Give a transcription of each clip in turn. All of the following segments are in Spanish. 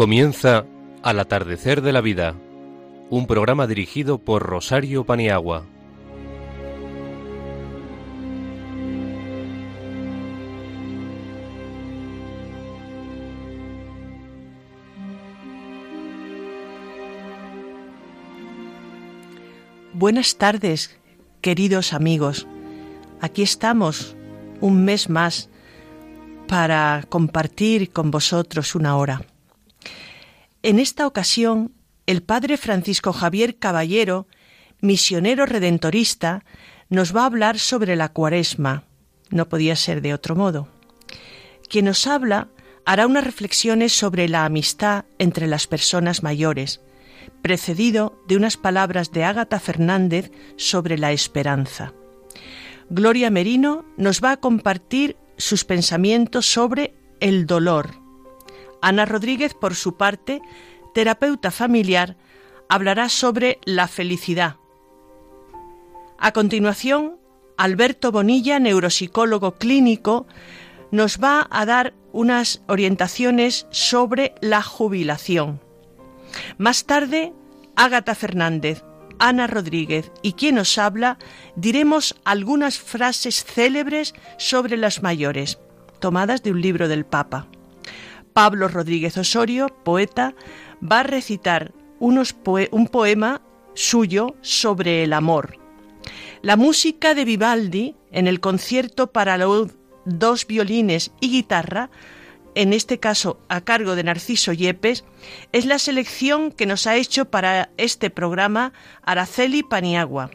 Comienza Al atardecer de la vida, un programa dirigido por Rosario Paniagua. Buenas tardes, queridos amigos. Aquí estamos un mes más para compartir con vosotros una hora. En esta ocasión, el padre Francisco Javier Caballero, misionero redentorista, nos va a hablar sobre la cuaresma. No podía ser de otro modo. Quien nos habla hará unas reflexiones sobre la amistad entre las personas mayores, precedido de unas palabras de Ágata Fernández sobre la esperanza. Gloria Merino nos va a compartir sus pensamientos sobre el dolor. Ana Rodríguez, por su parte, terapeuta familiar, hablará sobre la felicidad. A continuación, Alberto Bonilla, neuropsicólogo clínico, nos va a dar unas orientaciones sobre la jubilación. Más tarde, Ágata Fernández, Ana Rodríguez y quien nos habla diremos algunas frases célebres sobre las mayores, tomadas de un libro del Papa. Pablo Rodríguez Osorio, poeta, va a recitar un poema suyo sobre el amor. La música de Vivaldi en el concierto para dos violines y guitarra en este caso a cargo de Narciso Yepes, es la selección que nos ha hecho para este programa Araceli Paniagua.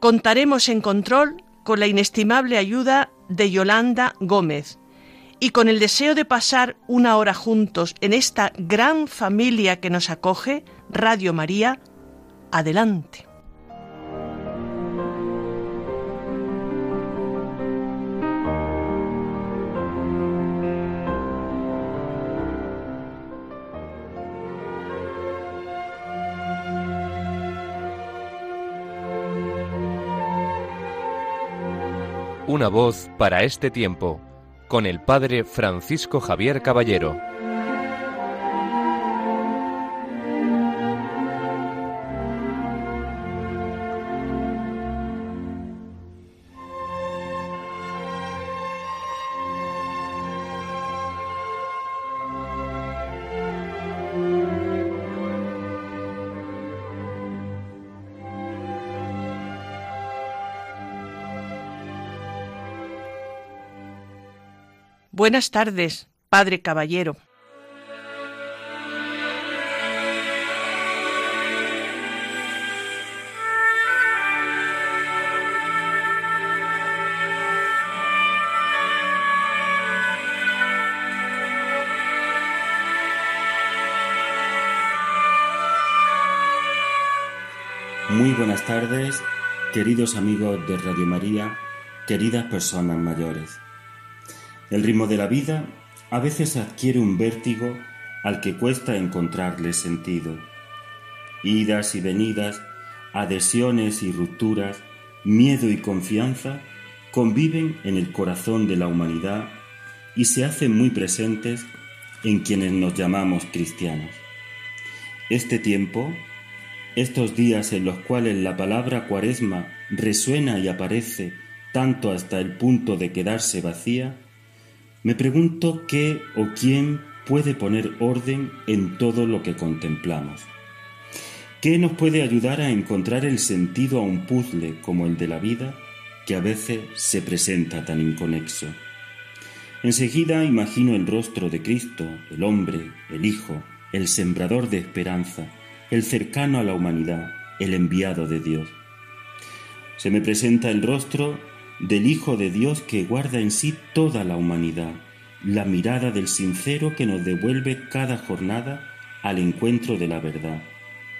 Contaremos en control con la inestimable ayuda de Yolanda Gómez y con el deseo de pasar una hora juntos en esta gran familia que nos acoge, Radio María, adelante. Una voz para este tiempo, con el Padre Francisco Javier Caballero. Buenas tardes, Padre Caballero. Muy buenas tardes, queridos amigos de Radio María, queridas personas mayores. El ritmo de la vida a veces adquiere un vértigo al que cuesta encontrarle sentido. Idas y venidas, adhesiones y rupturas, miedo y confianza conviven en el corazón de la humanidad y se hacen muy presentes en quienes nos llamamos cristianos. Este tiempo, estos días en los cuales la palabra cuaresma resuena y aparece tanto hasta el punto de quedarse vacía, me pregunto qué o quién puede poner orden en todo lo que contemplamos. ¿Qué nos puede ayudar a encontrar el sentido a un puzzle como el de la vida que a veces se presenta tan inconexo? Enseguida imagino el rostro de Cristo, el hombre, el Hijo, el sembrador de esperanza, el cercano a la humanidad, el enviado de Dios. Se me presenta el rostro del Hijo de Dios que guarda en sí toda la humanidad, la mirada del sincero que nos devuelve cada jornada al encuentro de la verdad,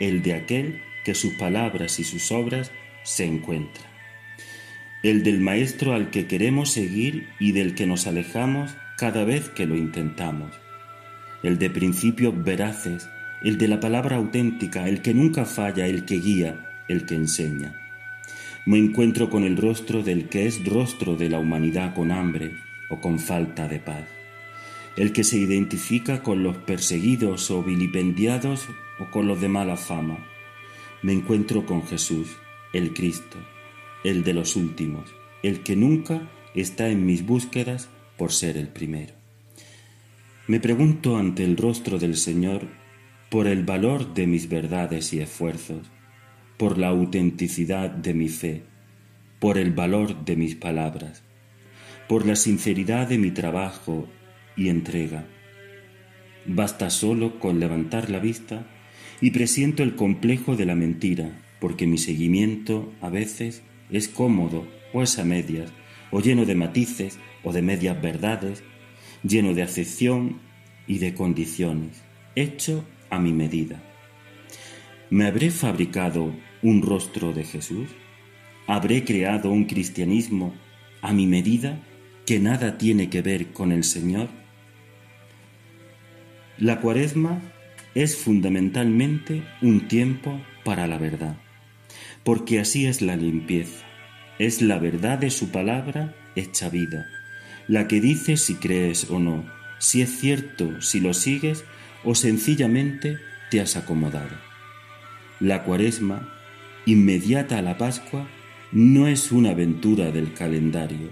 el de aquel que sus palabras y sus obras se encuentran, el del Maestro al que queremos seguir y del que nos alejamos cada vez que lo intentamos, el de principios veraces, el de la palabra auténtica, el que nunca falla, el que guía, el que enseña me encuentro con el rostro del que es rostro de la humanidad con hambre o con falta de paz. el que se identifica con los perseguidos o vilipendiados o con los de mala fama. Me encuentro con Jesús, el Cristo, el de los últimos, el que nunca está en mis búsquedas por ser el primero. Me pregunto ante el rostro del Señor por el valor de mis verdades y esfuerzos, por la autenticidad de mi fe, por el valor de mis palabras, por la sinceridad de mi trabajo y entrega. Basta solo con levantar la vista y presiento el complejo de la mentira, porque mi seguimiento a veces es cómodo o es a medias, o lleno de matices o de medias verdades, lleno de acepción y de condiciones, hecho a mi medida. ¿Me habré fabricado un rostro de Jesús? ¿Habré creado un cristianismo a mi medida que nada tiene que ver con el Señor? La cuaresma es fundamentalmente un tiempo para la verdad, porque así es la limpieza, es la verdad de su palabra hecha vida, la que dice si crees o no, si es cierto, si lo sigues o sencillamente te has acomodado. La cuaresma, inmediata a la Pascua, no es una aventura del calendario,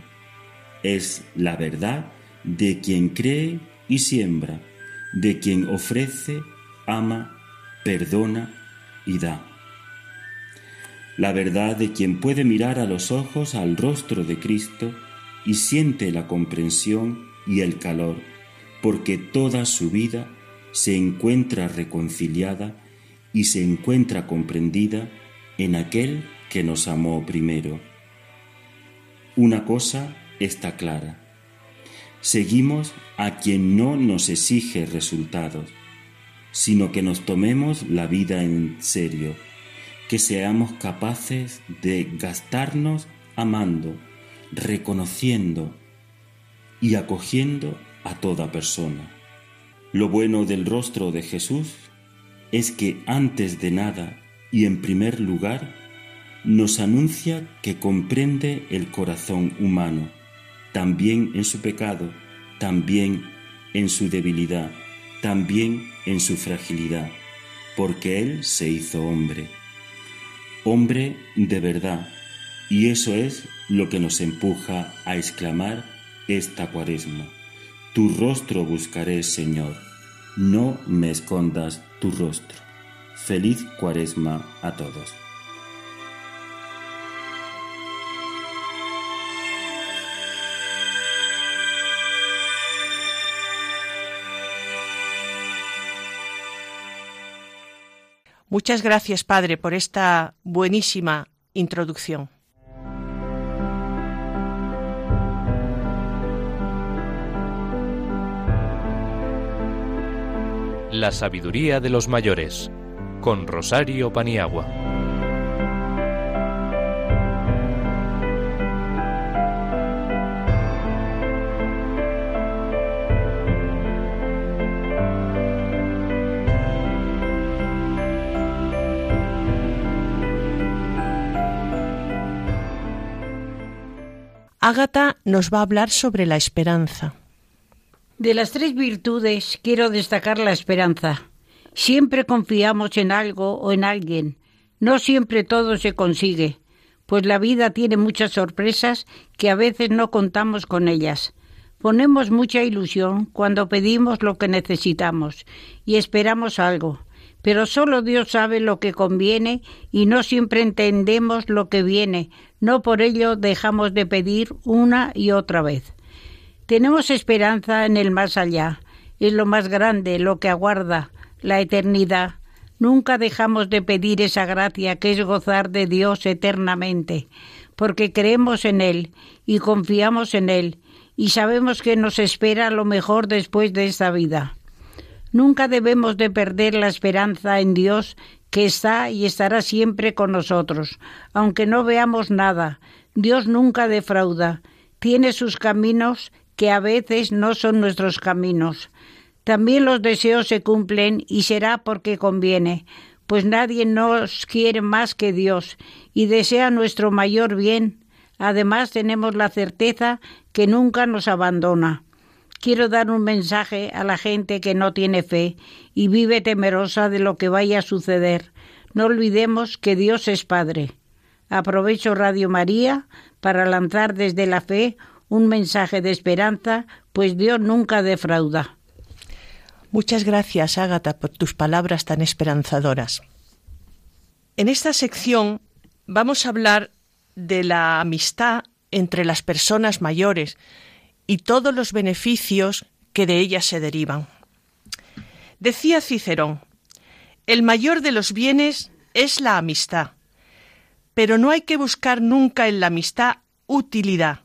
es la verdad de quien cree y siembra de quien ofrece, ama, perdona y da. La verdad de quien puede mirar a los ojos al rostro de Cristo y siente la comprensión y el calor, porque toda su vida se encuentra reconciliada y se encuentra comprendida en aquel que nos amó primero. Una cosa está clara seguimos a quien no nos exige resultados, sino que nos tomemos la vida en serio, que seamos capaces de gastarnos amando, reconociendo y acogiendo a toda persona. Lo bueno del rostro de Jesús es que antes de nada y en primer lugar nos anuncia que comprende el corazón humano también en su pecado, también en su debilidad, también en su fragilidad, porque Él se hizo hombre. Hombre de verdad, y eso es lo que nos empuja a exclamar esta cuaresma. Tu rostro buscaré, Señor, no me escondas tu rostro. Feliz cuaresma a todos. Muchas gracias, Padre, por esta buenísima introducción. La sabiduría de los mayores, con Rosario Paniagua. Ágata nos va a hablar sobre la esperanza. De las tres virtudes quiero destacar la esperanza. Siempre confiamos en algo o en alguien. No siempre todo se consigue, pues la vida tiene muchas sorpresas que a veces no contamos con ellas. Ponemos mucha ilusión cuando pedimos lo que necesitamos y esperamos algo, pero solo Dios sabe lo que conviene y no siempre entendemos lo que viene, no por ello dejamos de pedir una y otra vez. Tenemos esperanza en el más allá, es lo más grande, lo que aguarda, la eternidad. Nunca dejamos de pedir esa gracia que es gozar de Dios eternamente, porque creemos en Él y confiamos en Él y sabemos que nos espera lo mejor después de esta vida. Nunca debemos de perder la esperanza en Dios que está y estará siempre con nosotros, aunque no veamos nada. Dios nunca defrauda. Tiene sus caminos que a veces no son nuestros caminos. También los deseos se cumplen y será porque conviene, pues nadie nos quiere más que Dios y desea nuestro mayor bien. Además tenemos la certeza que nunca nos abandona quiero dar un mensaje a la gente que no tiene fe y vive temerosa de lo que vaya a suceder. No olvidemos que Dios es Padre. Aprovecho Radio María para lanzar desde la fe un mensaje de esperanza, pues Dios nunca defrauda. Muchas gracias, Ágata, por tus palabras tan esperanzadoras. En esta sección vamos a hablar de la amistad entre las personas mayores y todos los beneficios que de ella se derivan. Decía Cicerón, el mayor de los bienes es la amistad, pero no hay que buscar nunca en la amistad utilidad,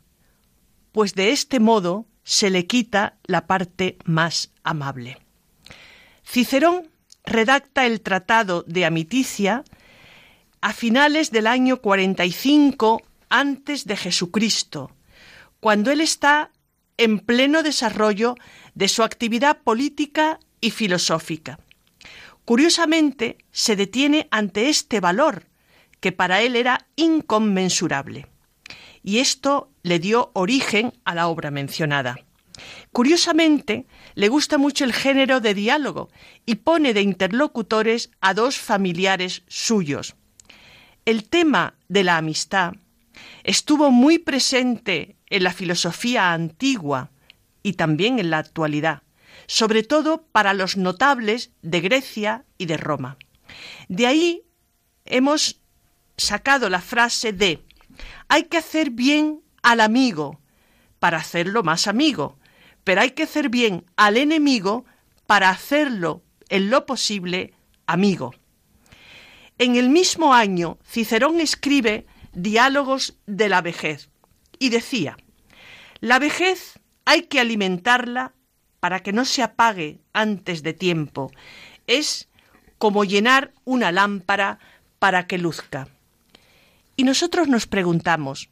pues de este modo se le quita la parte más amable. Cicerón redacta el Tratado de Amiticia a finales del año 45 antes de Jesucristo, cuando él está en pleno desarrollo de su actividad política y filosófica. Curiosamente, se detiene ante este valor, que para él era inconmensurable. Y esto le dio origen a la obra mencionada. Curiosamente, le gusta mucho el género de diálogo y pone de interlocutores a dos familiares suyos. El tema de la amistad estuvo muy presente en la filosofía antigua y también en la actualidad, sobre todo para los notables de Grecia y de Roma. De ahí hemos sacado la frase de hay que hacer bien al amigo para hacerlo más amigo, pero hay que hacer bien al enemigo para hacerlo en lo posible amigo. En el mismo año, Cicerón escribe Diálogos de la vejez y decía, la vejez hay que alimentarla para que no se apague antes de tiempo. Es como llenar una lámpara para que luzca. Y nosotros nos preguntamos,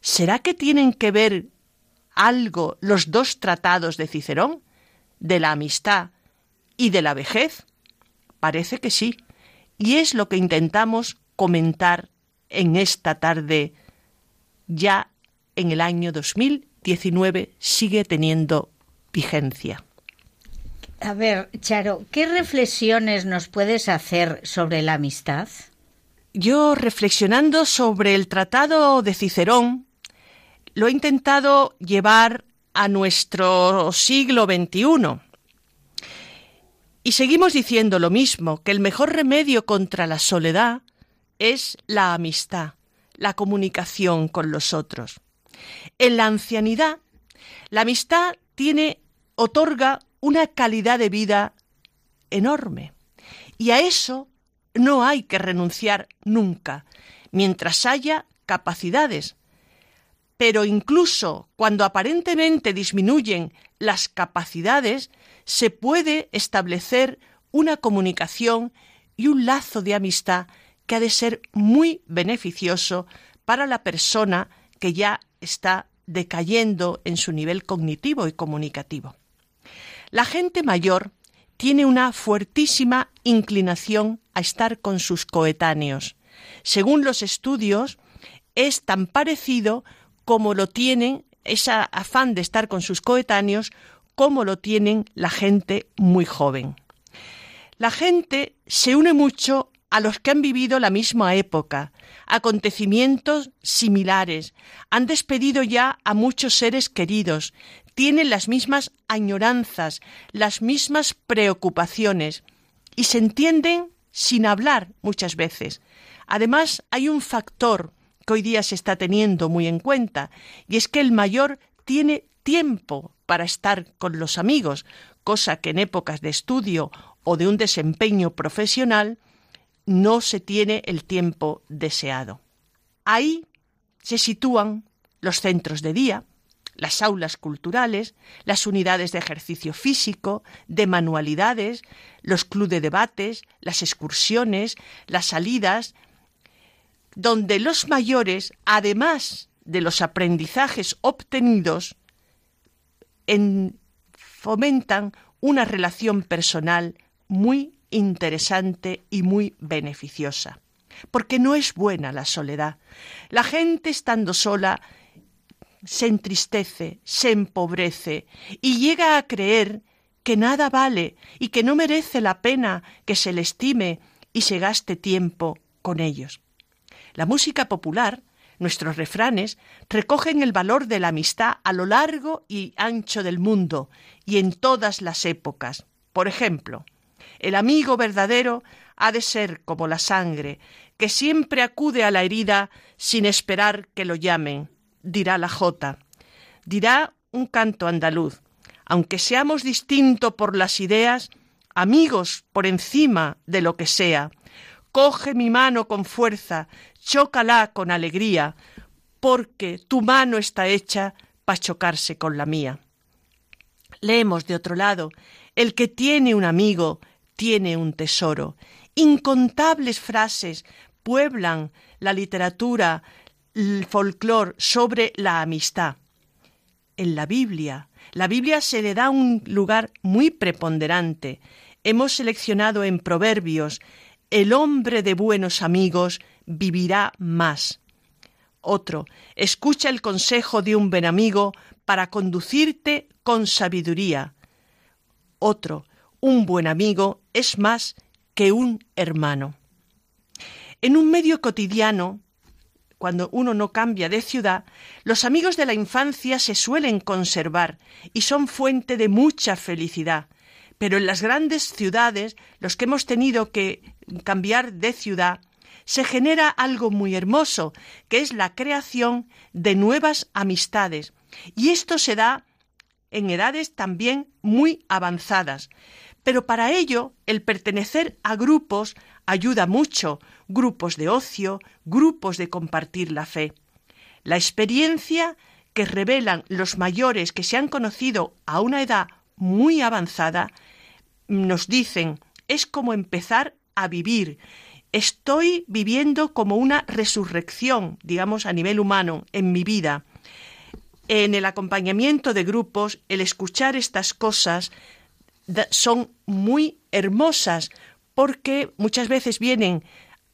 ¿será que tienen que ver algo los dos tratados de Cicerón, de la amistad y de la vejez? Parece que sí, y es lo que intentamos comentar en esta tarde, ya en el año 2019, sigue teniendo vigencia. A ver, Charo, ¿qué reflexiones nos puedes hacer sobre la amistad? Yo, reflexionando sobre el tratado de Cicerón, lo he intentado llevar a nuestro siglo XXI. Y seguimos diciendo lo mismo, que el mejor remedio contra la soledad es la amistad, la comunicación con los otros. En la ancianidad, la amistad tiene, otorga una calidad de vida enorme. Y a eso no hay que renunciar nunca, mientras haya capacidades. Pero incluso cuando aparentemente disminuyen las capacidades, se puede establecer una comunicación y un lazo de amistad que ha de ser muy beneficioso para la persona que ya está decayendo en su nivel cognitivo y comunicativo. La gente mayor tiene una fuertísima inclinación a estar con sus coetáneos. Según los estudios, es tan parecido como lo tienen ese afán de estar con sus coetáneos como lo tienen la gente muy joven. La gente se une mucho a los que han vivido la misma época, acontecimientos similares, han despedido ya a muchos seres queridos, tienen las mismas añoranzas, las mismas preocupaciones y se entienden sin hablar muchas veces. Además, hay un factor que hoy día se está teniendo muy en cuenta y es que el mayor tiene tiempo para estar con los amigos, cosa que en épocas de estudio o de un desempeño profesional no se tiene el tiempo deseado. Ahí se sitúan los centros de día, las aulas culturales, las unidades de ejercicio físico, de manualidades, los clubes de debates, las excursiones, las salidas, donde los mayores, además de los aprendizajes obtenidos, fomentan una relación personal muy interesante y muy beneficiosa. Porque no es buena la soledad. La gente estando sola se entristece, se empobrece y llega a creer que nada vale y que no merece la pena que se le estime y se gaste tiempo con ellos. La música popular, nuestros refranes, recogen el valor de la amistad a lo largo y ancho del mundo y en todas las épocas. Por ejemplo, el amigo verdadero ha de ser como la sangre, que siempre acude a la herida sin esperar que lo llamen, dirá la jota. Dirá un canto andaluz. Aunque seamos distintos por las ideas, amigos por encima de lo que sea, coge mi mano con fuerza, chócala con alegría, porque tu mano está hecha para chocarse con la mía. Leemos de otro lado, el que tiene un amigo tiene un tesoro. Incontables frases pueblan la literatura, el folclore sobre la amistad. En la Biblia, la Biblia se le da un lugar muy preponderante. Hemos seleccionado en Proverbios, el hombre de buenos amigos vivirá más. Otro, escucha el consejo de un buen amigo para conducirte con sabiduría. Otro, un buen amigo es más que un hermano. En un medio cotidiano, cuando uno no cambia de ciudad, los amigos de la infancia se suelen conservar y son fuente de mucha felicidad. Pero en las grandes ciudades, los que hemos tenido que cambiar de ciudad, se genera algo muy hermoso, que es la creación de nuevas amistades. Y esto se da en edades también muy avanzadas. Pero para ello, el pertenecer a grupos ayuda mucho, grupos de ocio, grupos de compartir la fe. La experiencia que revelan los mayores que se han conocido a una edad muy avanzada, nos dicen, es como empezar a vivir. Estoy viviendo como una resurrección, digamos, a nivel humano, en mi vida. En el acompañamiento de grupos, el escuchar estas cosas son muy hermosas, porque muchas veces vienen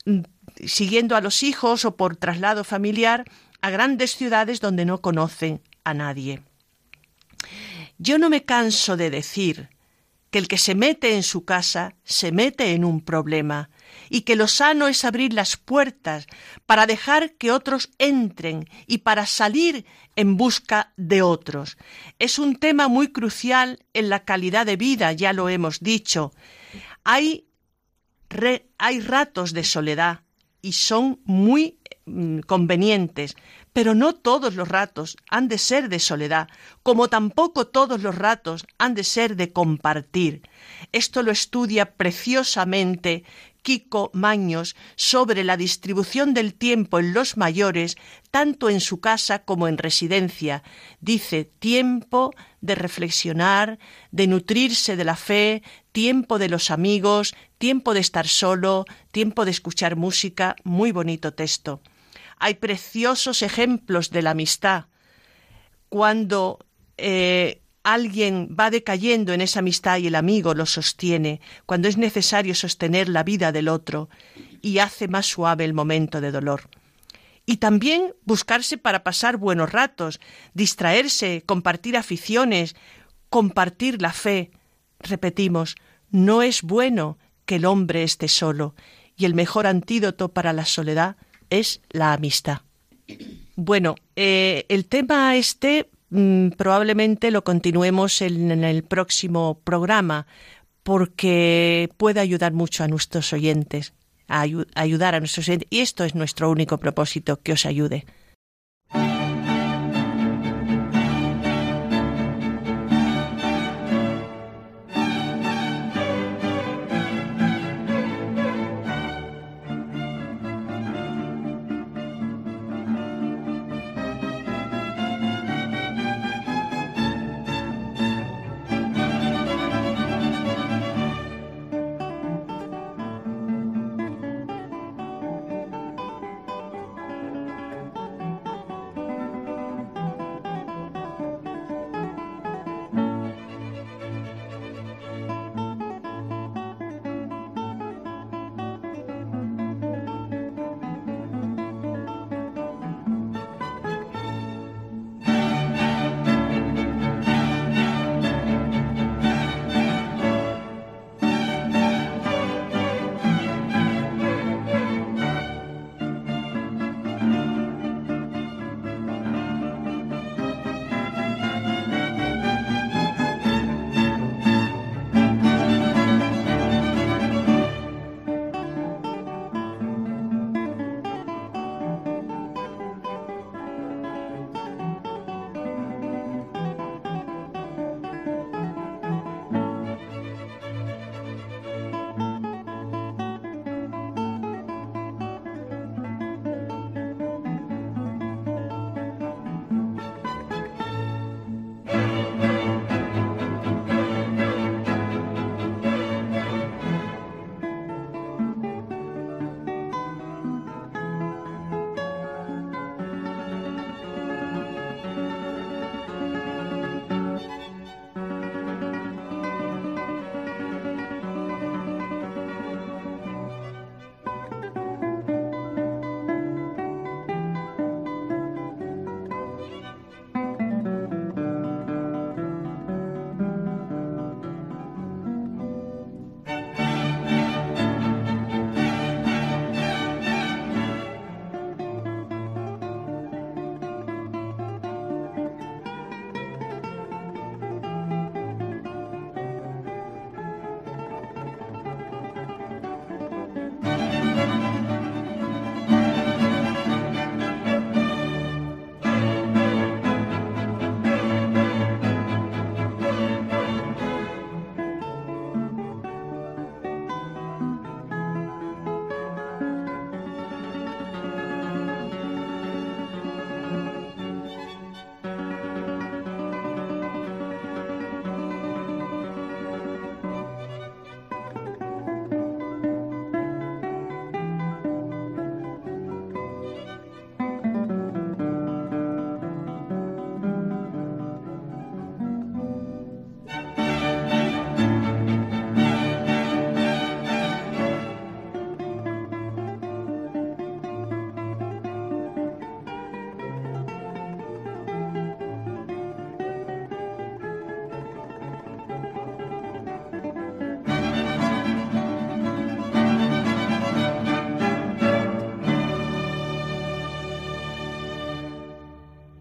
mm, siguiendo a los hijos o por traslado familiar a grandes ciudades donde no conocen a nadie. Yo no me canso de decir que el que se mete en su casa se mete en un problema y que lo sano es abrir las puertas para dejar que otros entren y para salir en busca de otros. Es un tema muy crucial en la calidad de vida, ya lo hemos dicho. Hay hay ratos de soledad y son muy mm, convenientes, pero no todos los ratos han de ser de soledad, como tampoco todos los ratos han de ser de compartir. Esto lo estudia preciosamente Kiko Maños sobre la distribución del tiempo en los mayores, tanto en su casa como en residencia. Dice tiempo de reflexionar, de nutrirse de la fe, tiempo de los amigos, tiempo de estar solo, tiempo de escuchar música. Muy bonito texto. Hay preciosos ejemplos de la amistad. Cuando eh, alguien va decayendo en esa amistad y el amigo lo sostiene, cuando es necesario sostener la vida del otro y hace más suave el momento de dolor. Y también buscarse para pasar buenos ratos, distraerse, compartir aficiones, compartir la fe. Repetimos, no es bueno que el hombre esté solo, y el mejor antídoto para la soledad es la amistad. Bueno, eh, el tema este Mm, probablemente lo continuemos en, el próximo programa porque puede ayudar mucho a nuestros oyentes, a ayudar a nuestros oyentes. Y esto es nuestro único propósito, que os ayude.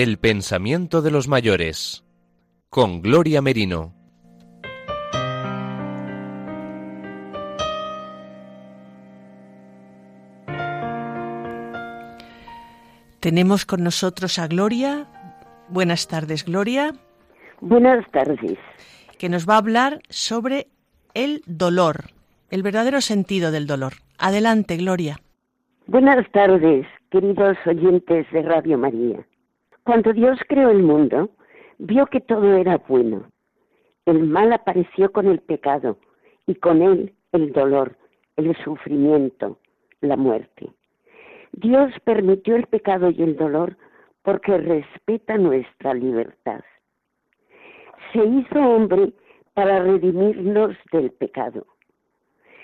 El pensamiento de los mayores con Gloria Merino. Tenemos con nosotros a Gloria. Buenas tardes, Gloria. Buenas tardes. Que nos va a hablar sobre el dolor, el verdadero sentido del dolor. Adelante, Gloria. Buenas tardes, queridos oyentes de Radio María. Cuando Dios creó el mundo, vio que todo era bueno. El mal apareció con el pecado y con él el dolor, el sufrimiento, la muerte. Dios permitió el pecado y el dolor porque respeta nuestra libertad. Se hizo hombre para redimirnos del pecado.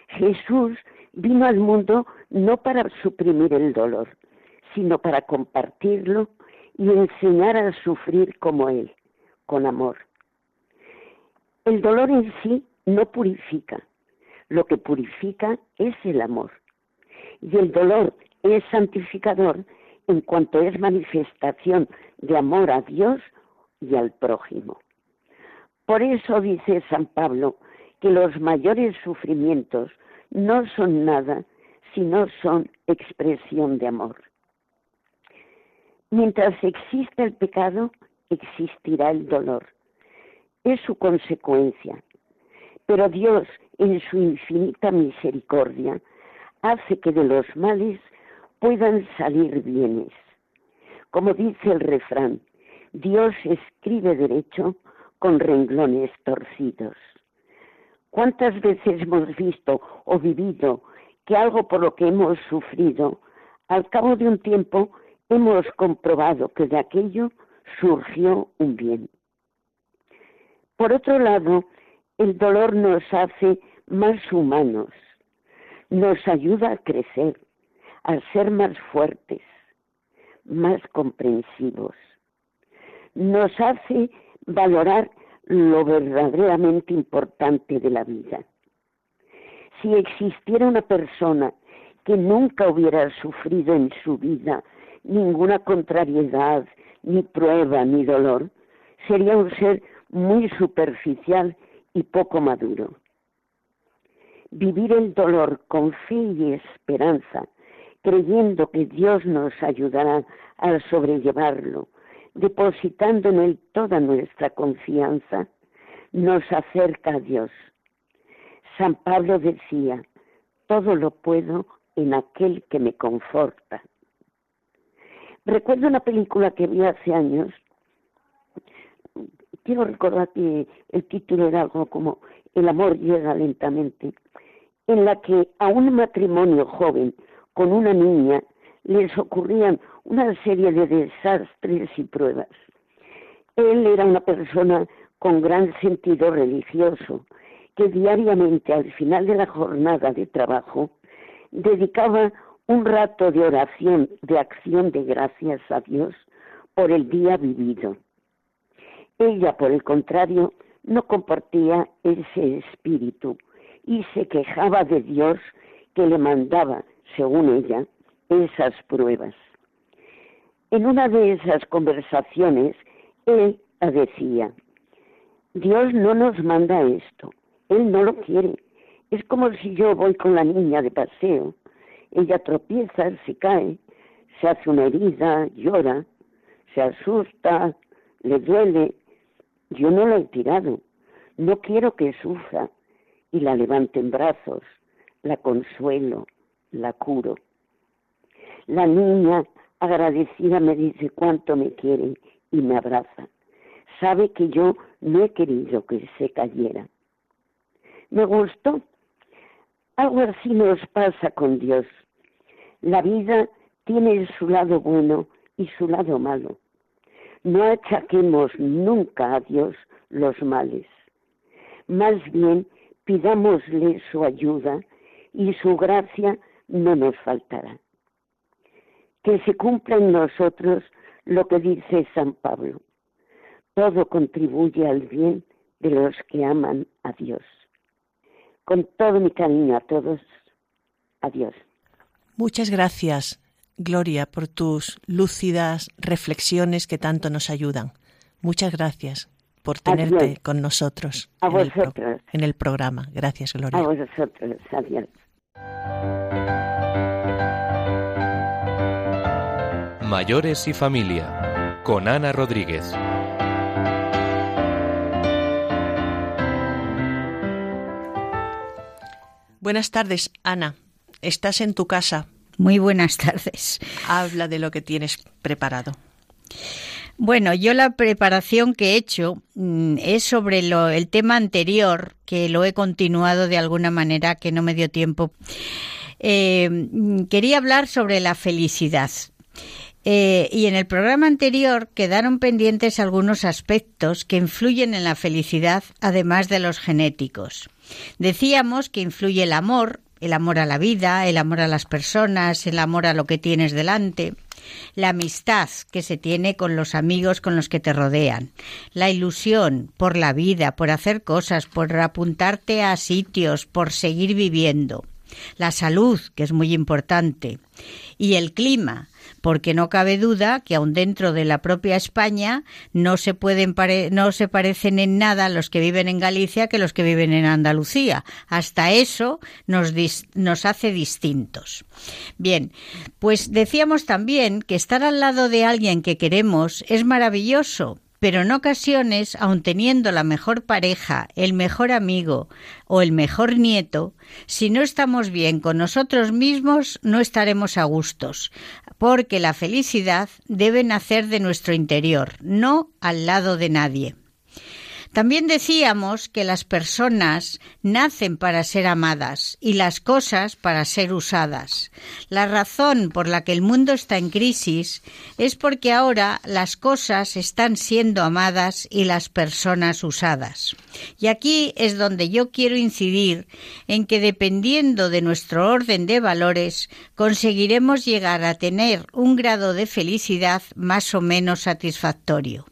Jesús vino al mundo no para suprimir el dolor, sino para compartirlo y enseñar a sufrir como Él, con amor. El dolor en sí no purifica, lo que purifica es el amor. Y el dolor es santificador en cuanto es manifestación de amor a Dios y al prójimo. Por eso dice San Pablo que los mayores sufrimientos no son nada sino son expresión de amor. Mientras exista el pecado, existirá el dolor. Es su consecuencia. Pero Dios, en su infinita misericordia, hace que de los males puedan salir bienes. Como dice el refrán, Dios escribe derecho con renglones torcidos. ¿Cuántas veces hemos visto o vivido que algo por lo que hemos sufrido, al cabo de un tiempo hemos comprobado que de aquello surgió un bien. Por otro lado, el dolor nos hace más humanos, nos ayuda a crecer, a ser más fuertes, más comprensivos, nos hace valorar lo verdaderamente importante de la vida. Si existiera una persona que nunca hubiera sufrido en su vida ninguna contrariedad, ni prueba, ni dolor, sería un ser muy superficial y poco maduro. Vivir el dolor con fe y esperanza, creyendo que Dios nos ayudará a sobrellevarlo, depositando en Él toda nuestra confianza, nos acerca a Dios. San Pablo decía, todo lo puedo en aquel que me conforta. Recuerdo una película que vi hace años, quiero recordar que el título era algo como El amor llega lentamente, en la que a un matrimonio joven con una niña les ocurrían una serie de desastres y pruebas. Él era una persona con gran sentido religioso, que diariamente al final de la jornada de trabajo dedicaba un rato de oración, de acción de gracias a Dios por el día vivido. Ella, por el contrario, no compartía ese espíritu y se quejaba de Dios que le mandaba, según ella, esas pruebas. En una de esas conversaciones, él decía, Dios no nos manda esto, Él no lo quiere. Es como si yo voy con la niña de paseo ella tropieza, se cae, se hace una herida, llora, se asusta, le duele. Yo no la he tirado, no quiero que sufra y la levanto en brazos, la consuelo, la curo. La niña agradecida me dice cuánto me quiere y me abraza. Sabe que yo no he querido que se cayera. Me gustó. Algo así nos pasa con Dios. La vida tiene su lado bueno y su lado malo. No achaquemos nunca a Dios los males. Más bien, pidámosle su ayuda y su gracia no nos faltará. Que se cumpla en nosotros lo que dice San Pablo. Todo contribuye al bien de los que aman a Dios. Con todo mi cariño a todos, adiós. Muchas gracias, Gloria, por tus lúcidas reflexiones que tanto nos ayudan. Muchas gracias por tenerte con nosotros en, El programa. Gracias, Gloria. A vosotros, adiós. Mayores y familia, con Ana Rodríguez. Buenas tardes, Ana. Estás en tu casa. Muy buenas tardes. Habla de lo que tienes preparado. Bueno, yo la preparación que he hecho mm, es sobre el tema anterior, que lo he continuado de alguna manera que no me dio tiempo. Eh, mm, quería hablar sobre la felicidad. Eh, y en el programa anterior quedaron pendientes algunos aspectos que influyen en la felicidad, además de los genéticos. Decíamos que influye el amor, el amor a la vida, el amor a las personas, el amor a lo que tienes delante, la amistad que se tiene con los amigos con los que te rodean, la ilusión por la vida, por hacer cosas, por apuntarte a sitios, por seguir viviendo, la salud, que es muy importante, y el clima, porque no cabe duda que aun dentro de la propia España no se pueden no se parecen en nada los que viven en Galicia que los que viven en Andalucía. Hasta eso nos, nos hace distintos. Bien, pues decíamos también que estar al lado de alguien que queremos es maravilloso, pero en ocasiones, aun teniendo la mejor pareja, el mejor amigo o el mejor nieto, si no estamos bien con nosotros mismos, no estaremos a gustos, porque la felicidad debe nacer de nuestro interior, no al lado de nadie. También decíamos que las personas nacen para ser amadas y las cosas para ser usadas. La razón por la que el mundo está en crisis es porque ahora las cosas están siendo amadas y las personas usadas. Y aquí es donde yo quiero incidir en que dependiendo de nuestro orden de valores conseguiremos llegar a tener un grado de felicidad más o menos satisfactorio.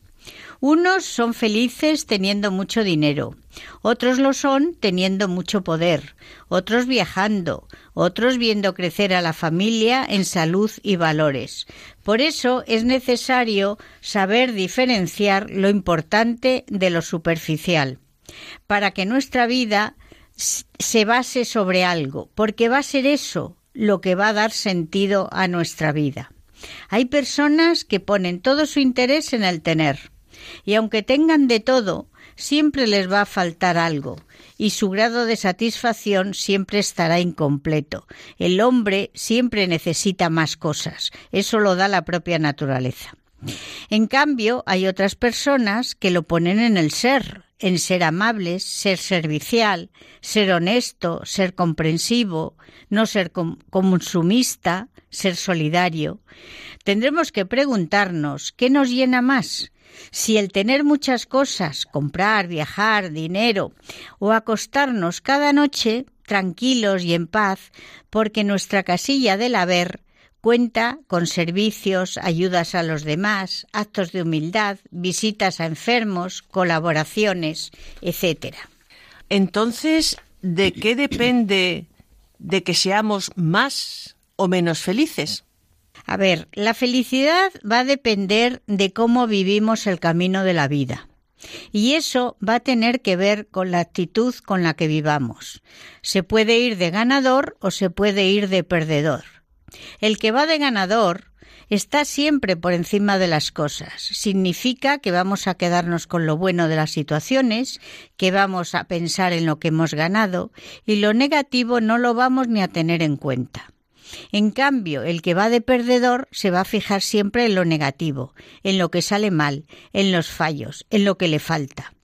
Unos son felices teniendo mucho dinero, otros lo son teniendo mucho poder, otros viajando, otros viendo crecer a la familia en salud y valores. Por eso es necesario saber diferenciar lo importante de lo superficial, para que nuestra vida se base sobre algo, porque va a ser eso lo que va a dar sentido a nuestra vida. Hay personas que ponen todo su interés en el tener, y aunque tengan de todo, siempre les va a faltar algo, y su grado de satisfacción siempre estará incompleto. El hombre siempre necesita más cosas, eso lo da la propia naturaleza. En cambio, hay otras personas que lo ponen en el ser, en ser amables, ser servicial, ser honesto, ser comprensivo, no ser consumista, ser solidario. Tendremos que preguntarnos qué nos llena más, si el tener muchas cosas, comprar, viajar, dinero, o acostarnos cada noche tranquilos y en paz, porque nuestra casilla del haber cuenta con servicios, ayudas a los demás, actos de humildad, visitas a enfermos, colaboraciones, etc. Entonces, ¿de qué depende de que seamos más o menos felices? A ver, la felicidad va a depender de cómo vivimos el camino de la vida. Y eso va a tener que ver con la actitud con la que vivamos. Se puede ir de ganador o se puede ir de perdedor. El que va de ganador está siempre por encima de las cosas. Significa que vamos a quedarnos con lo bueno de las situaciones, que vamos a pensar en lo que hemos ganado y lo negativo no lo vamos ni a tener en cuenta. En cambio, el que va de perdedor se va a fijar siempre en lo negativo, en lo que sale mal, en los fallos, en lo que le falta.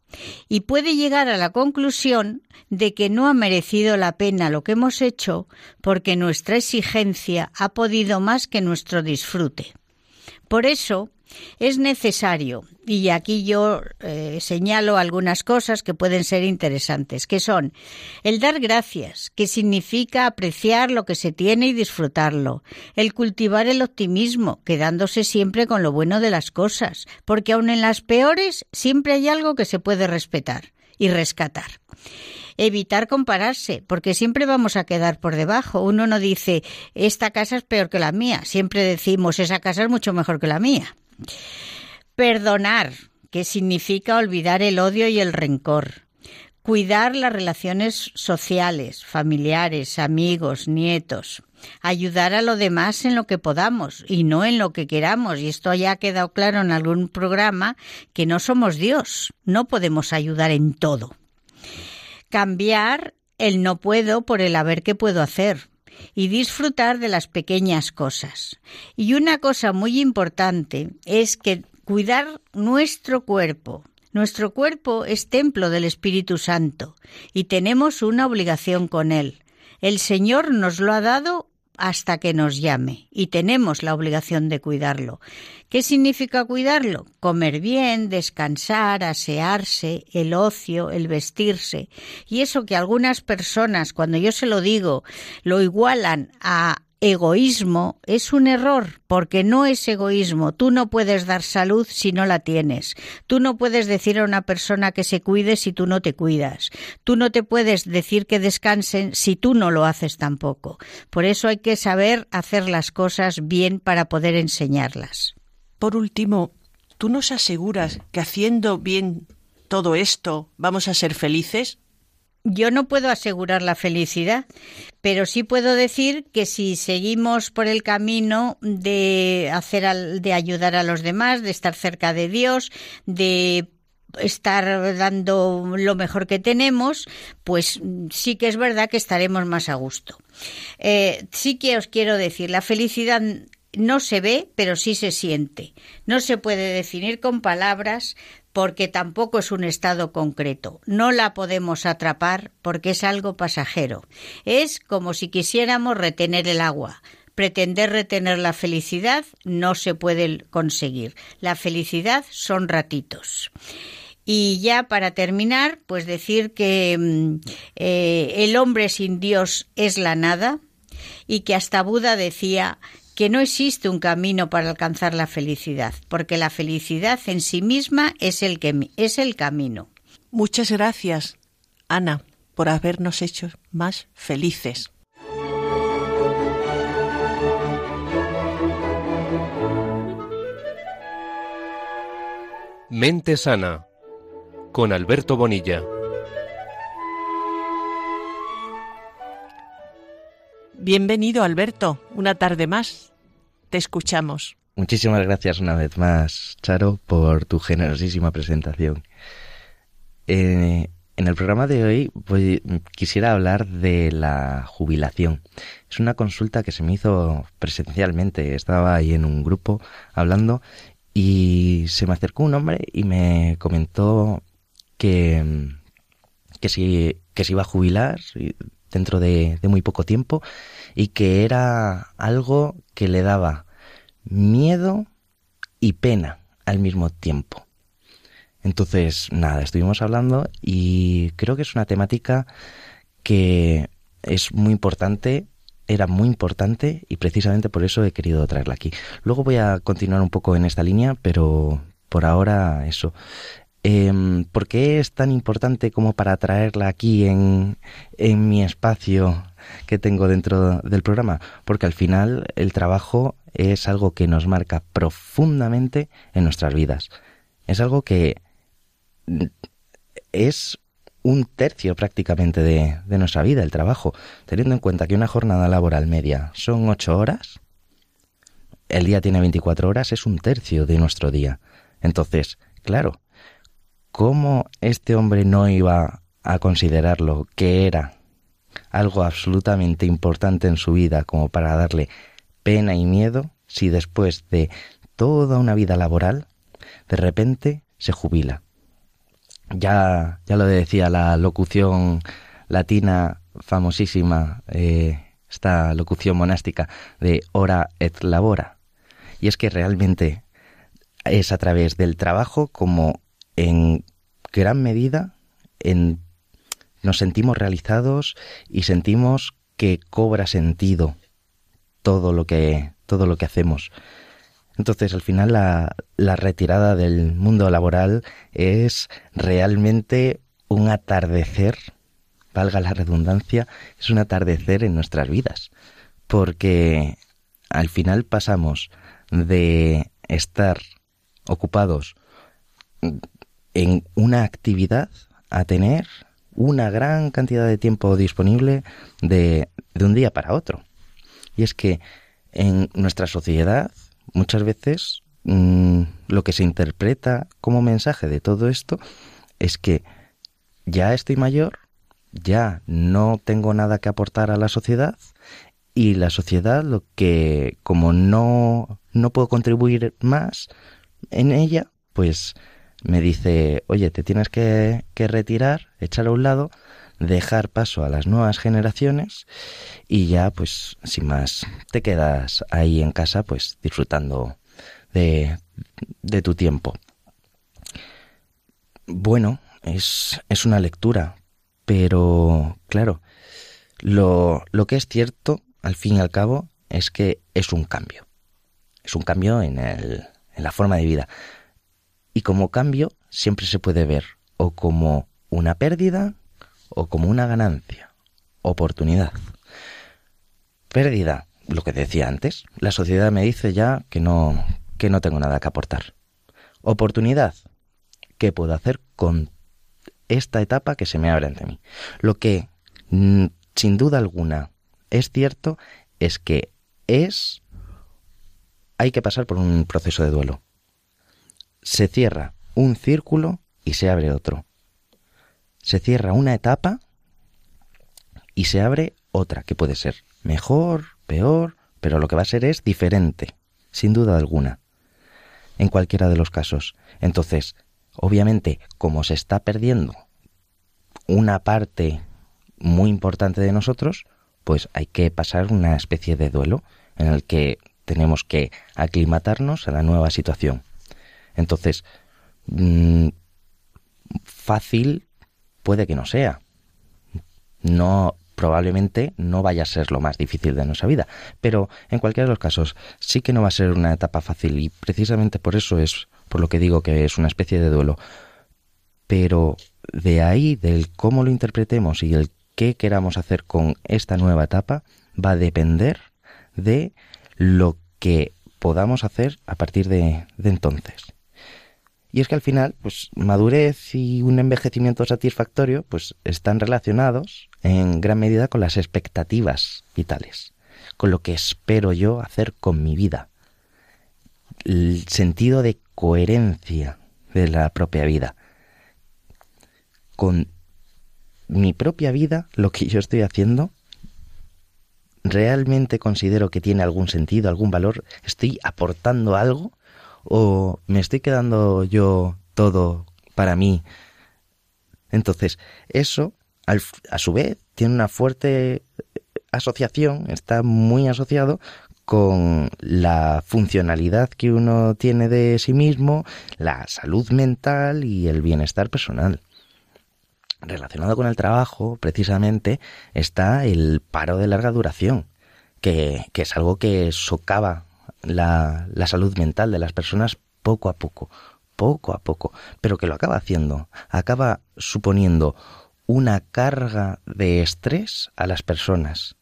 Y puede llegar a la conclusión de que no ha merecido la pena lo que hemos hecho porque nuestra exigencia ha podido más que nuestro disfrute. Por eso, Es necesario, y aquí yo eh, señalo algunas cosas que pueden ser interesantes, que son el dar gracias, que significa apreciar lo que se tiene y disfrutarlo, el cultivar el optimismo, quedándose siempre con lo bueno de las cosas, porque aun en las peores siempre hay algo que se puede respetar y rescatar evitar compararse, porque siempre vamos a quedar por debajo. Uno no dice, esta casa es peor que la mía, siempre decimos, esa casa es mucho mejor que la mía. Perdonar, que significa olvidar el odio y el rencor. Cuidar las relaciones sociales, familiares, amigos, nietos. Ayudar a lo demás en lo que podamos y no en lo que queramos. Y esto ya ha quedado claro en algún programa que no somos Dios. No podemos ayudar en todo cambiar el no puedo por el haber que puedo hacer y disfrutar de las pequeñas cosas. Y una cosa muy importante es que cuidar nuestro cuerpo. Nuestro cuerpo es templo del Espíritu Santo y tenemos una obligación con él. El Señor nos lo ha dado hasta que nos llame y tenemos la obligación de cuidarlo. ¿Qué significa cuidarlo? Comer bien, descansar, asearse, el ocio, el vestirse. Y eso que algunas personas, cuando yo se lo digo, lo igualan a egoísmo es un error, porque no es egoísmo. Tú no puedes dar salud si no la tienes. Tú no puedes decir a una persona que se cuide si tú no te cuidas. Tú no te puedes decir que descansen si tú no lo haces tampoco. Por eso hay que saber hacer las cosas bien para poder enseñarlas. Por último, ¿tú nos aseguras que haciendo bien todo esto vamos a ser felices? Yo no puedo asegurar la felicidad, pero sí puedo decir que si seguimos por el camino de hacer de ayudar a los demás, de estar cerca de Dios, de estar dando lo mejor que tenemos, pues sí que es verdad que estaremos más a gusto. Eh, sí que os quiero decir, la felicidad no se ve, pero sí se siente. No se puede definir con palabras, porque tampoco es un estado concreto. No la podemos atrapar porque es algo pasajero. Es como si quisiéramos retener el agua. Pretender retener la felicidad no se puede conseguir. La felicidad son ratitos. Y ya para terminar, pues decir que mm, eh, el hombre sin Dios es la nada y que hasta Buda decía que no existe un camino para alcanzar la felicidad, porque la felicidad en sí misma es el, que, es el camino. Muchas gracias, Ana, por habernos hecho más felices. Mente Sana, con Alberto Bonilla. Bienvenido, Alberto, una tarde más. Te escuchamos. Muchísimas gracias una vez más, Charo, por tu generosísima presentación. Eh, en el programa de hoy pues, quisiera hablar de la jubilación. Es una consulta que se me hizo presencialmente. Estaba ahí en un grupo hablando y se me acercó un hombre y me comentó que, si, que se iba a jubilar dentro de, muy poco tiempo y que era algo que le daba miedo y pena al mismo tiempo. Entonces, nada, estuvimos hablando y creo que es una temática que es muy importante, era muy importante y precisamente por eso he querido traerla aquí. Luego voy a continuar un poco en esta línea, pero por ahora eso. Eh, ¿Por qué es tan importante como para traerla aquí en, en mi espacio que tengo dentro del programa? Porque al final el trabajo es algo que nos marca profundamente en nuestras vidas. Es algo que es un tercio prácticamente de, de, nuestra vida, el trabajo. Teniendo en cuenta que una jornada laboral media son ocho horas, el día tiene 24 horas, es un tercio de nuestro día. Entonces, claro, ¿cómo este hombre no iba a considerarlo que era algo absolutamente importante en su vida como para darle pena y miedo si después de toda una vida laboral de repente se jubila? Ya, ya lo decía la locución latina famosísima, eh, esta locución monástica de ora et labora. Y es que realmente es a través del trabajo como en gran medida en, nos sentimos realizados y sentimos que cobra sentido todo lo que, todo lo que hacemos. Entonces, al final, la, la retirada del mundo laboral es realmente un atardecer, valga la redundancia, es un atardecer en nuestras vidas, porque al final pasamos de estar ocupados en una actividad a tener una gran cantidad de tiempo disponible de, de un día para otro. Y es que en nuestra sociedad muchas veces mm, lo que se interpreta como mensaje de todo esto es que ya estoy mayor, ya no tengo nada que aportar a la sociedad y la sociedad lo que como no no puedo contribuir más en ella, pues me dice, oye, te tienes que, retirar, echar a un lado, dejar paso a las nuevas generaciones y ya, pues, sin más, te quedas ahí en casa, pues, disfrutando de, de tu tiempo. Bueno, es, es una lectura, pero, claro, lo, lo que es cierto, al fin y al cabo, es que es un cambio. Es un cambio en, el, en la forma de vida. Y como cambio siempre se puede ver o como una pérdida o como una ganancia, oportunidad. Pérdida, lo que decía antes, la sociedad me dice ya que no que no tengo nada que aportar. Oportunidad, ¿qué puedo hacer con esta etapa que se me abre ante mí? Lo que mm, sin duda alguna es cierto es que es hay que pasar por un proceso de duelo se cierra un círculo y se abre otro. Se cierra una etapa y se abre otra, que puede ser mejor, peor, pero lo que va a ser es diferente, sin duda alguna, en cualquiera de los casos. Entonces, obviamente, como se está perdiendo una parte muy importante de nosotros, pues hay que pasar una especie de duelo en el que tenemos que aclimatarnos a la nueva situación. Entonces, mm, fácil puede que no sea. No, probablemente no vaya a ser lo más difícil de nuestra vida. Pero en cualquiera de los casos, sí que no va a ser una etapa fácil y precisamente por eso es por lo que digo que es una especie de duelo. Pero de ahí, del cómo lo interpretemos y el qué queramos hacer con esta nueva etapa, va a depender de lo que podamos hacer a partir de, de entonces. Y es que al final, pues madurez y un envejecimiento satisfactorio, pues están relacionados en gran medida con las expectativas vitales, con lo que espero yo hacer con mi vida, el sentido de coherencia de la propia vida, con mi propia vida, lo que yo estoy haciendo, realmente considero que tiene algún sentido, algún valor, estoy aportando algo o me estoy quedando yo todo para mí. Entonces, eso, a su vez, tiene una fuerte asociación, está muy asociado con la funcionalidad que uno tiene de sí mismo, la salud mental y el bienestar personal. Relacionado con el trabajo, precisamente, está el paro de larga duración, que, que es algo que socava la, la salud mental de las personas poco a poco, poco a poco, pero que lo acaba haciendo, acaba suponiendo una carga de estrés a las personas.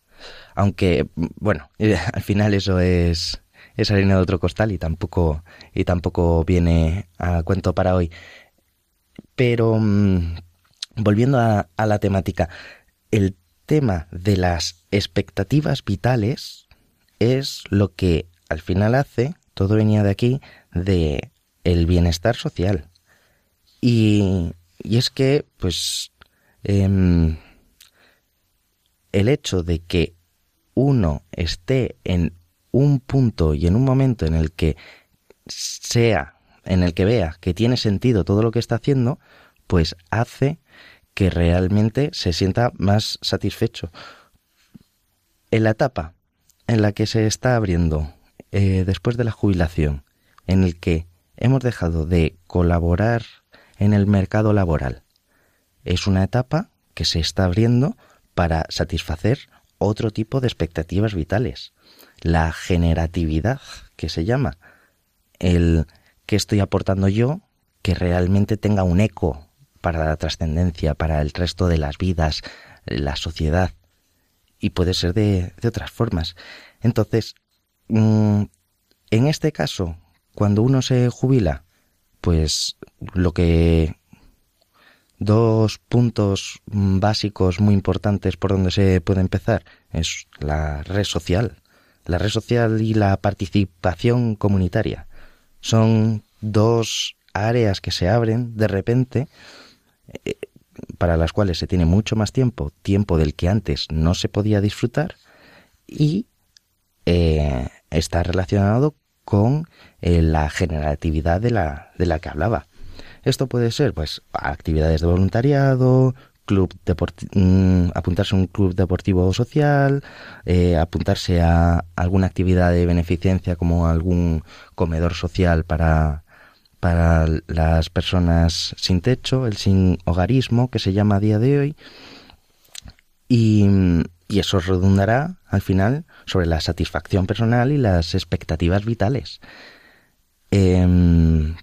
Aunque, bueno, al final eso es, es harina de otro costal y tampoco, y tampoco viene a cuento para hoy. Pero, mm, volviendo a, a la temática, el tema de las expectativas vitales es lo que al final hace, todo venía de aquí, de el bienestar social. Y, y es que, pues, em, el hecho de que uno esté en un punto y en un momento en el que sea, en el que vea que tiene sentido todo lo que está haciendo, pues hace que realmente se sienta más satisfecho. En la etapa en la que se está abriendo eh, después de la jubilación, en el que hemos dejado de colaborar en el mercado laboral. Es una etapa que se está abriendo para satisfacer otro tipo de expectativas vitales. La generatividad, que se llama. El que estoy aportando yo que realmente tenga un eco para la trascendencia, para el resto de las vidas, la sociedad. Y puede ser de, otras formas. Entonces, en este caso, cuando uno se jubila, pues lo que dos puntos básicos muy importantes por donde se puede empezar es la red social. La red social y la participación comunitaria son dos áreas que se abren de repente eh, para las cuales se tiene mucho más tiempo, tiempo del que antes no se podía disfrutar y eh, está relacionado con eh, la generatividad de la, de la que hablaba. Esto puede ser, pues, actividades de voluntariado, club mm, apuntarse a un club deportivo social, eh, apuntarse a alguna actividad de beneficencia como algún comedor social para, para las personas sin techo, el sin hogarismo, que se llama a día de hoy. Y, y eso redundará al final sobre la satisfacción personal y las expectativas vitales. Em,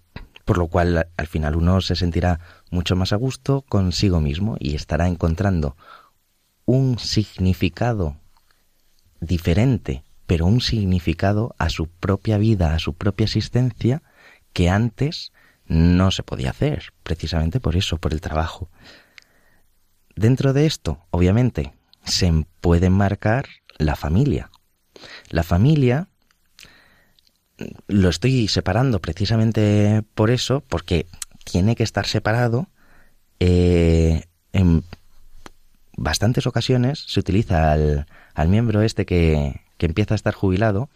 por lo cual al final uno se sentirá mucho más a gusto consigo mismo y estará encontrando un significado diferente, pero un significado a su propia vida, a su propia existencia, que antes no se podía hacer, precisamente por eso, por el trabajo. Dentro de esto, obviamente, se puede marcar la familia. La familia lo estoy separando precisamente por eso, porque tiene que estar separado. Eh, en bastantes ocasiones se utiliza al, miembro este que, empieza a estar jubilado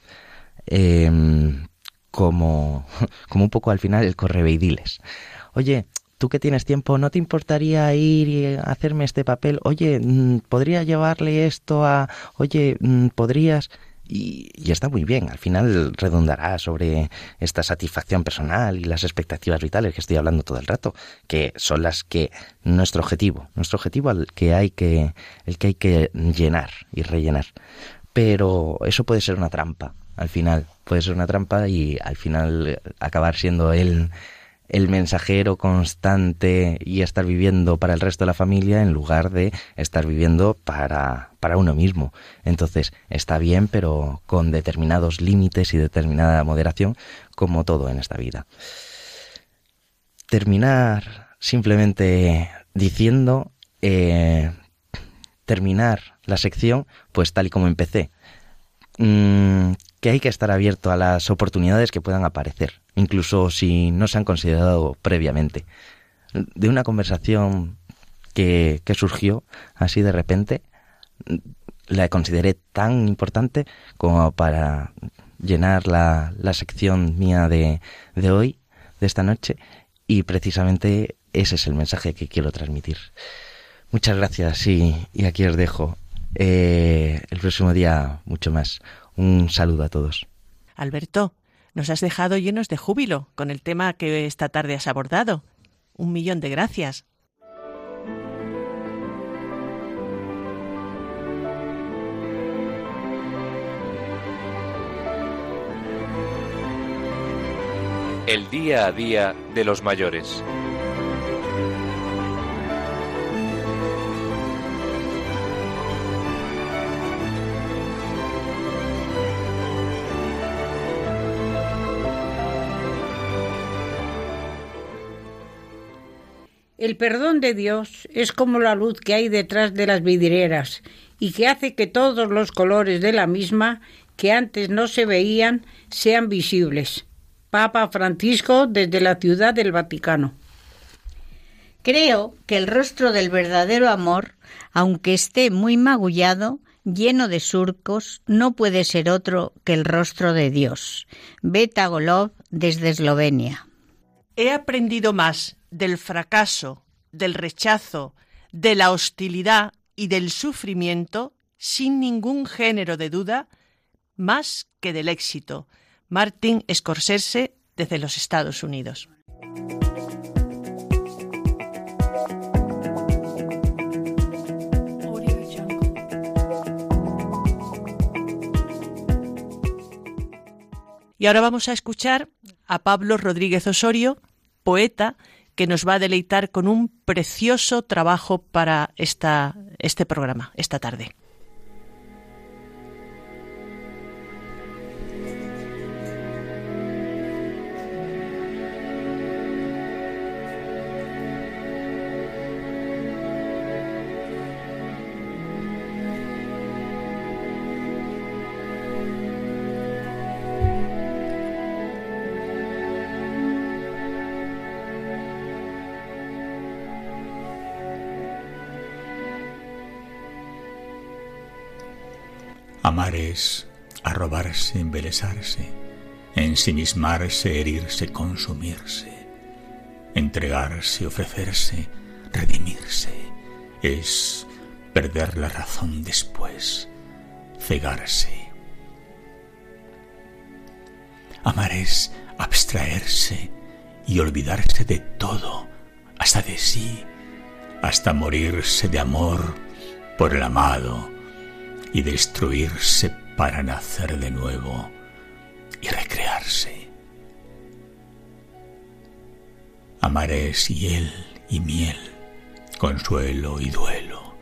em, como, como un poco al final el correveidiles. Oye, tú que tienes tiempo, ¿no te importaría ir y hacerme este papel? Oye, mm, ¿podría llevarle esto a... Oye, mm, ¿podrías...? Y, está muy bien, al final redundará sobre esta satisfacción personal y las expectativas vitales que estoy hablando todo el rato, que son las que nuestro objetivo, nuestro objetivo al que hay que, el que hay que llenar y rellenar. Pero eso puede ser una trampa, al final, puede ser una trampa y al final acabar siendo el, el mensajero constante y estar viviendo para el resto de la familia en lugar de estar viviendo para, para uno mismo. Entonces, está bien, pero con determinados límites y determinada moderación, como todo en esta vida. Terminar simplemente diciendo, eh, terminar la sección, pues tal y como empecé. Mm, que hay que estar abierto a las oportunidades que puedan aparecer, incluso si no se han considerado previamente. De una conversación que, surgió así de repente, la consideré tan importante como para llenar la, sección mía de, hoy, de esta noche, y precisamente ese es el mensaje que quiero transmitir. Muchas gracias y, aquí os dejo. Eh, el próximo día mucho más. Un saludo a todos. Alberto, nos has dejado llenos de júbilo con el tema que esta tarde has abordado. Un millón de gracias. El día a día de los mayores. El perdón de Dios es como la luz que hay detrás de las vidrieras y que hace que todos los colores de la misma que antes no se veían sean visibles. Papa Francisco desde la ciudad del Vaticano. Creo que el rostro del verdadero amor, aunque esté muy magullado, lleno de surcos, no puede ser otro que el rostro de Dios. Beta Golov desde Eslovenia. He aprendido más del fracaso, del rechazo, de la hostilidad y del sufrimiento, sin ningún género de duda, más que del éxito. Martin Scorsese desde los Estados Unidos. Y ahora vamos a escuchar a Pablo Rodríguez Osorio, poeta, que nos va a deleitar con un precioso trabajo para esta, este programa, esta tarde. Amar es arrobarse, embelesarse, ensimismarse, herirse, consumirse, entregarse, ofrecerse, redimirse. Es perder la razón después, cegarse. Amar es abstraerse y olvidarse de todo, hasta de sí, hasta morirse de amor por el amado y destruirse para nacer de nuevo y recrearse. Amar es hiel y miel, consuelo y duelo,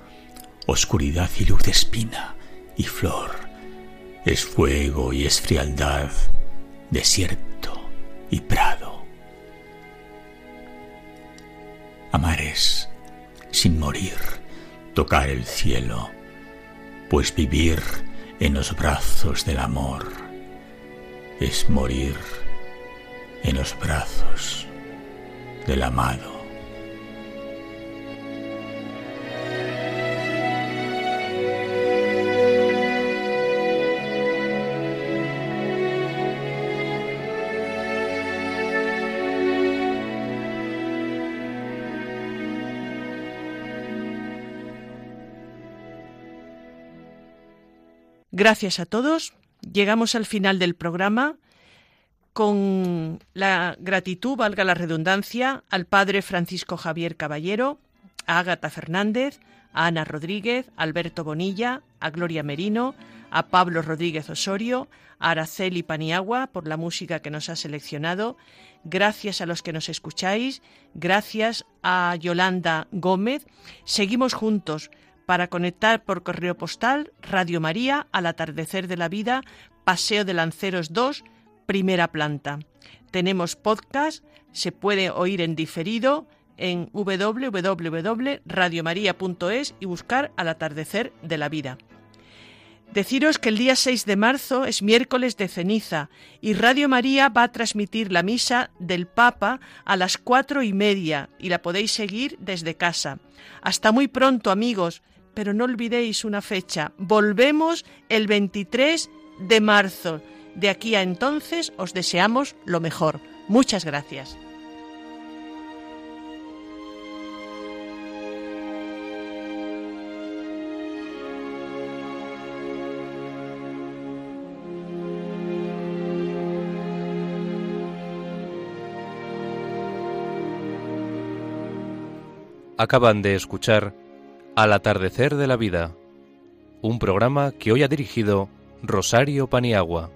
oscuridad y luz de espina y flor, es fuego y es frialdad, desierto y prado. Amar es, sin morir, tocar el cielo, pues vivir en los brazos del amor es morir en los brazos del amado. Gracias a todos. Llegamos al final del programa con la gratitud, valga la redundancia, al padre Francisco Javier Caballero, a Ágata Fernández, a Ana Rodríguez, a Alberto Bonilla, a Gloria Merino, a Pablo Rodríguez Osorio, a Araceli Paniagua por la música que nos ha seleccionado. Gracias a los que nos escucháis, gracias a Yolanda Gómez. Seguimos juntos para conectar por correo postal Radio María al atardecer de la vida, Paseo de Lanceros 2, primera planta. Tenemos podcast, se puede oír en diferido en www.radiomaria.es y buscar al atardecer de la vida. Deciros que el día 6 de marzo es miércoles de ceniza y Radio María va a transmitir la misa del Papa a las cuatro y media y la podéis seguir desde casa. Hasta muy pronto amigos pero no olvidéis una fecha. Volvemos el 23 de marzo. De aquí a entonces os deseamos lo mejor. Muchas gracias. Acaban de escuchar al atardecer de la vida, un programa que hoy ha dirigido Rosario Paniagua.